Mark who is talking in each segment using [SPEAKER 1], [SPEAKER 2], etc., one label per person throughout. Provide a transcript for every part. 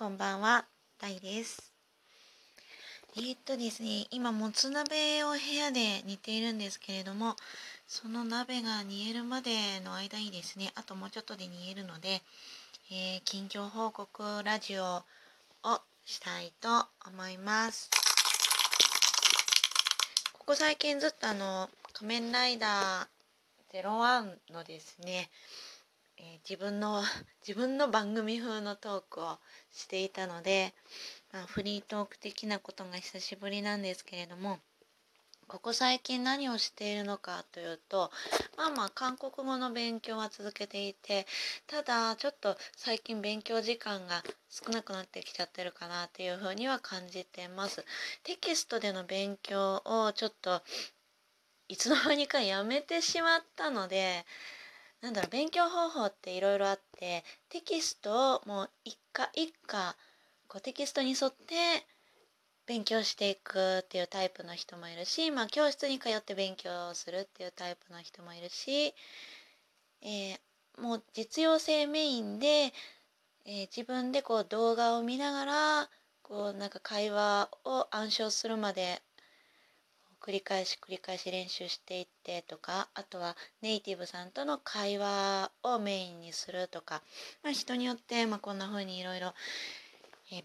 [SPEAKER 1] こんばんは、タイです。えーっとですね、今、もつ鍋を部屋で煮ているんですけれども、その鍋が煮えるまでの間にですね、あともうちょっとで煮えるので、えー近況報告ラジオをしたいと思います。ここ最近ずっとあの、仮面ライダー01のですね、えー自分の 自分の番組風のトークをしていたので、まあ、フリートーク的なことが久しぶりなんですけれどもここ最近何をしているのかというとまあまあ韓国語の勉強は続けていてただちょっと最近勉強時間が少なくなってきちゃってるかなっていうふうには感じてます。テキストでの勉強をちょっといつの間にかやめてしまったのでなんだろう勉強方法っていろいろあってテキストをもう一課一課こうテキストに沿って勉強していくっていうタイプの人もいるし、まあ、教室に通って勉強するっていうタイプの人もいるし、えーもう実用性メインで、えー自分でこう動画を見ながらこうなんか会話を暗唱するまで繰り返し繰り返し練習していってとかあとはネイティブさんとの会話をメインにするとか、まあ、人によって、まあ、こんな風にいろいろ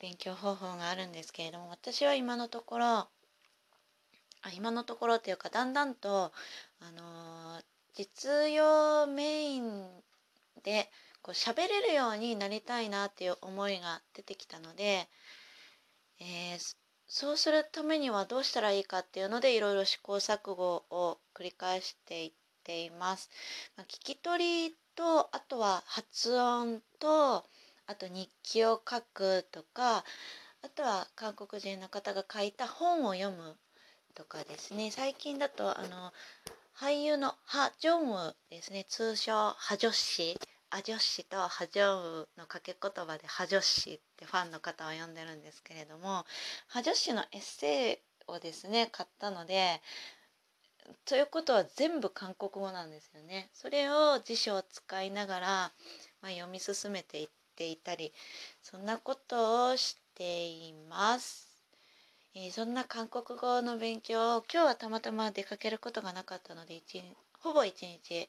[SPEAKER 1] 勉強方法があるんですけれども私は今のところあ今のところっていうかだんだんと、あのー実用メインでこう喋れるようになりたいなっていう思いが出てきたので、えーそうするためにはどうしたらいいかっていうのでいろいろ試行錯誤を繰り返していっています。まあ、聞き取りとあとは発音とあと日記を書くとかあとは韓国人の方が書いた本を読むとかですね。最近だとあの俳優のハ・ジョンウですね。通称ハジョッシアジョッシとハジョウの掛け言葉でハジョッシってファンの方は呼んでるんですけれどもハジョッシのエッセイをですね買ったのでということは全部韓国語なんですよね。それを辞書を使いながら、まあ、読み進めていっていたりそんなことをしています。えーそんな韓国語の勉強を今日はたまたま出かけることがなかったので一ほぼ一日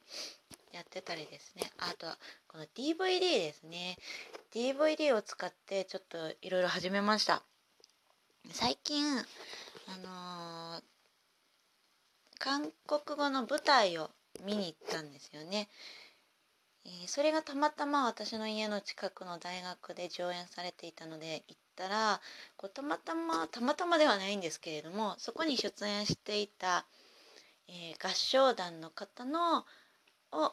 [SPEAKER 1] やってたりですね。あとはこの DVD ですね。DVD を使ってちょっといろいろ始めました。最近あのー韓国語の舞台を見に行ったんですよね、えーそれがたまたま私の家の近くの大学で上演されていたので行ったらこうたまたまたまたまではないんですけれどもそこに出演していた、えー合唱団の方のを、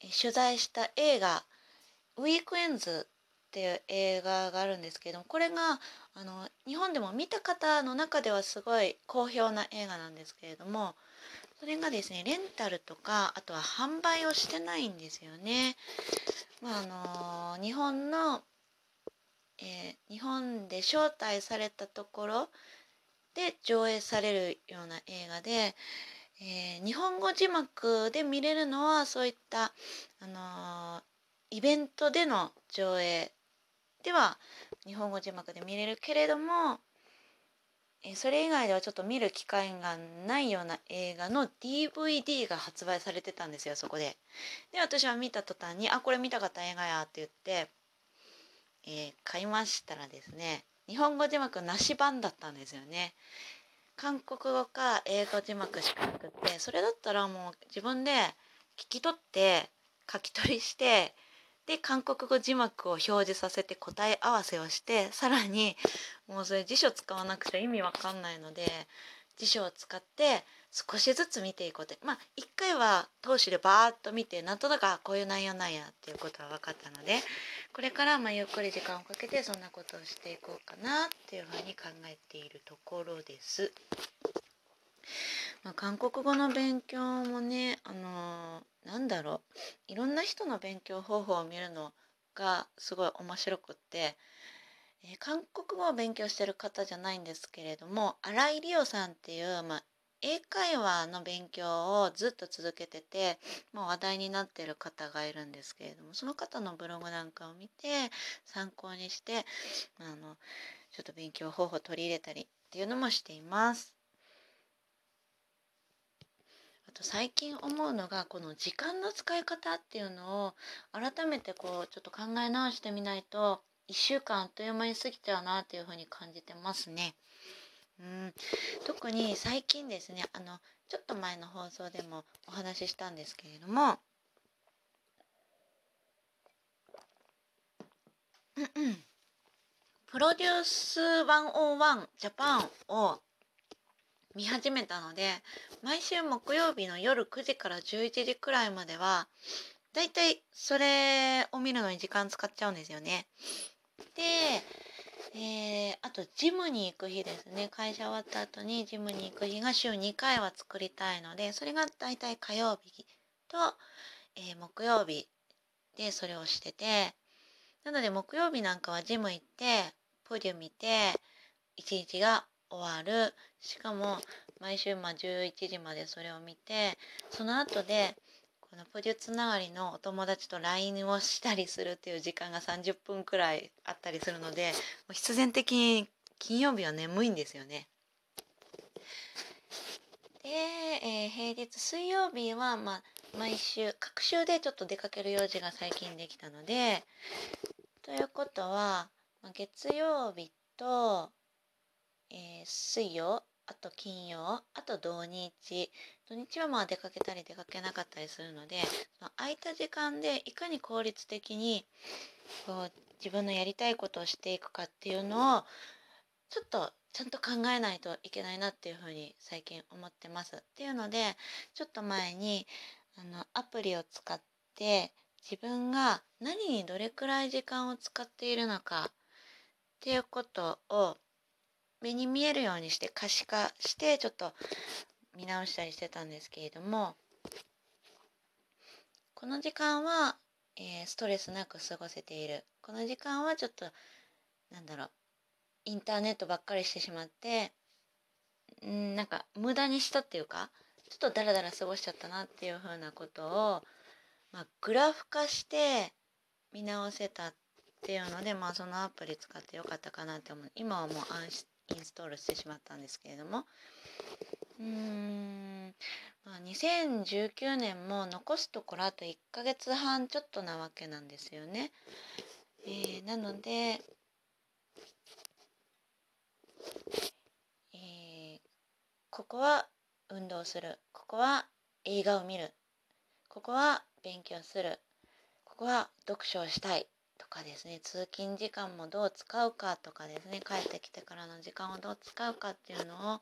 [SPEAKER 1] 取材した映画「ウィークエンズ」っていう映画があるんですけどもこれがあの日本でも見た方の中ではすごい好評な映画なんですけれどもそれがですねレンタルとかあとは販売をしてないんですよね。まああの日本の、えー日本で招待されたところで上映されるような映画で、えー日本語字幕で見れるのはそういった、あのーイベントでの上映では日本語字幕で見れるけれども、えーそれ以外ではちょっと見る機会がないような映画の DVD が発売されてたんですよそこで。で私は見た途端に「あこれ見たかった映画や」って言って、え買いましたらですね日本語字幕なし版だったんですよね。韓国語か英語字幕しかなくってそれだったらもう自分で聞き取って書き取りしてで韓国語字幕を表示させて答え合わせをしてさらにもうそれ辞書使わなくちゃ意味わかんないので辞書を使って少しずつ見ていこうって。まあ一回は通しでバーッと見てなんとなくこういう内容なんやっていうことは分かったのでこれからまあゆっくり時間をかけてそんなことをしていこうかなっていうふうに考えているところです。まあ、韓国語の勉強もねあのーなんだろういろんな人の勉強方法を見るのがすごい面白くって、えー韓国語を勉強してる方じゃないんですけれども新井理央さんっていう、まあ、英会話の勉強をずっと続けててもう話題になってる方がいるんですけれどもその方のブログなんかを見て参考にしてあのちょっと勉強方法を取り入れたりっていうのもしています。あと最近思うのがこの時間の使い方っていうのを改めてこうちょっと考え直してみないと1週間あっという間に過ぎちゃうなっていうふうに感じてますね。うん、特に最近ですねあのちょっと前の放送でもお話ししたんですけれども。プロデュース101ジャパンを見始めたので毎週木曜日の夜9時から11時くらいまではだいたいそれを見るのに時間使っちゃうんですよね。でえー、あとジムに行く日ですね。会社終わった後にジムに行く日が週2回は作りたいのでそれがだいたい火曜日と、えー、木曜日でそれをしててなので木曜日なんかはジム行ってポデュ見て一日が終わる。しかも毎週ま11時までそれを見てその後でこのプデュつながりのお友達と LINE をしたりするっていう時間が30分くらいあったりするので必然的に金曜日は眠いんですよね。で、えー、平日水曜日は、まあ、毎週各週でちょっと出かける用事が最近できたのでということは、まあ、月曜日と、えー、水曜あと金曜あと土日土日はまあ出かけたり出かけなかったりするのでその空いた時間でいかに効率的にこう自分のやりたいことをしていくかっていうのをちょっとちゃんと考えないといけないなっていうふうに最近思ってます。っていうのでちょっと前にあのアプリを使って自分が何にどれくらい時間を使っているのかっていうことを目に見えるようにして可視化してちょっと見直したりしてたんですけれどもこの時間は、えー、ストレスなく過ごせている。この時間はちょっとなんだろうインターネットばっかりしてしまってんなんか無駄にしたっていうかちょっとダラダラ過ごしちゃったなっていうふうなことを、まあ、グラフ化して見直せたっていうので、まあ、そのアプリ使ってよかったかなって思う。今はもう安インストールしてしまったんですけれどもうん、まあ、2019年も残すところあと1ヶ月半ちょっとなわけなんですよね。えー、なので、えー、ここは運動する。ここは映画を見る。ここは勉強する。ここは読書をしたい。かですね通勤時間もどう使うかとかですね帰ってきてからの時間をどう使うかっていうのを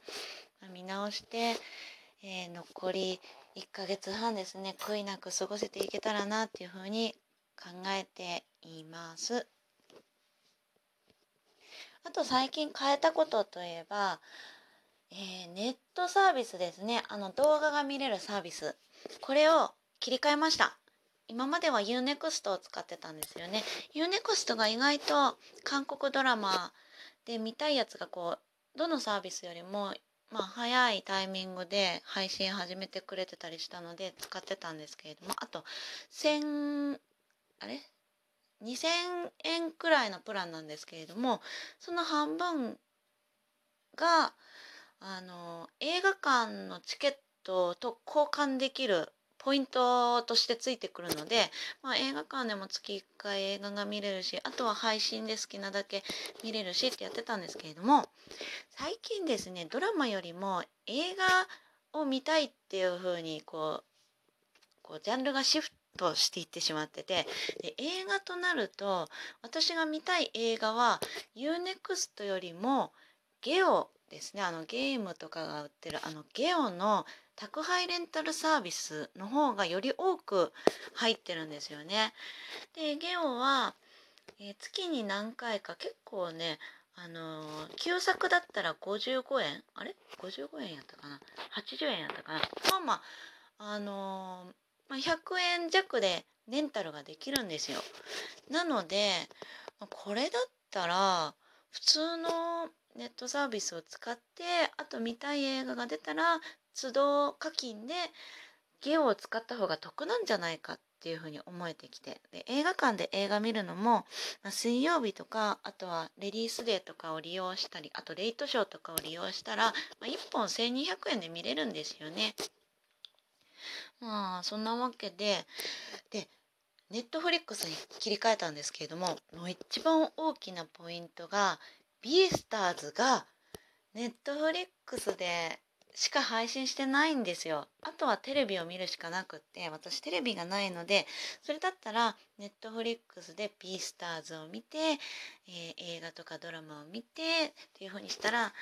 [SPEAKER 1] 見直して、えー、残り1ヶ月半ですね悔いなく過ごせていけたらなっていうふうに考えています。あと最近変えたことといえば、えー、ネットサービスですね。あの動画が見れるサービス。これを切り替えました。今までは UNEXT を使ってたんですよね。UNEXT が意外と韓国ドラマで見たいやつがこうどのサービスよりもまあ早いタイミングで配信始めてくれてたりしたので使ってたんですけれどもあと1000あれ？2000円くらいのプランなんですけれどもその半分があの映画館のチケットと交換できるポイントとしてついてくるので、まあ、映画館でも月1回映画が見れるしあとは配信で好きなだけ見れるしってやってたんですけれども最近ですねドラマよりも映画を見たいっていう風にこうこうジャンルがシフトしていってしまっててで映画となると私が見たい映画は UNEXT よりもゲオですね。あのゲームとかが売ってるあのゲオの宅配レンタルサービスの方がより多く入ってるんですよね。でゲオは、えー、月に何回か結構ねあのー、旧作だったら55円あれ？55円やったかな？80円やったかな？まあまああのー、まあ、100円弱でレンタルができるんですよ。なのでこれだったら普通のネットサービスを使ってあと見たい映画が出たら都度課金でゲオを使った方が得なんじゃないかっていうふうに思えてきてで映画館で映画見るのも、まあ、水曜日とかあとはレディースデーとかを利用したりあとレイトショーとかを利用したら、まあ、1本1200円で見れるんですよね。まあそんなわけでで Netflixに切り替えたんですけれどももう一番大きなポイントが BEASTARSが Netflixでしか配信してないんですよ。あとはテレビを見るしかなくって私テレビがないのでそれだったらネットフリックスでビースターズを見て、えー、映画とかドラマを見てっていう風にしたら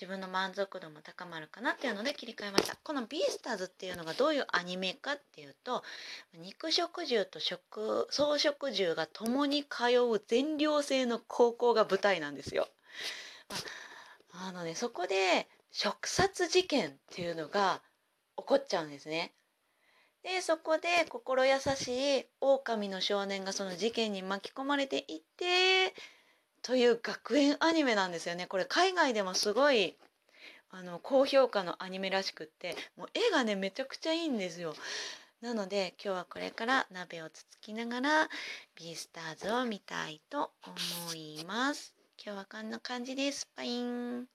[SPEAKER 1] 自分の満足度も高まるかなっていうので切り替えましたこのビースターズっていうのがどういうアニメかっていうと肉食獣と食草食獣が共に通う全寮制の高校が舞台なんですよ。あのねそこで食殺事件っていうのが起こっちゃうんですね。でそこで心優しい狼の少年がその事件に巻き込まれていってという学園アニメなんですよね。これ海外でもすごいあの高評価のアニメらしくってもう絵がねめちゃくちゃいいんですよ。なので今日はこれから鍋をつつきながらビースターズを見たいと思います。今日はこんな感じです。パイン。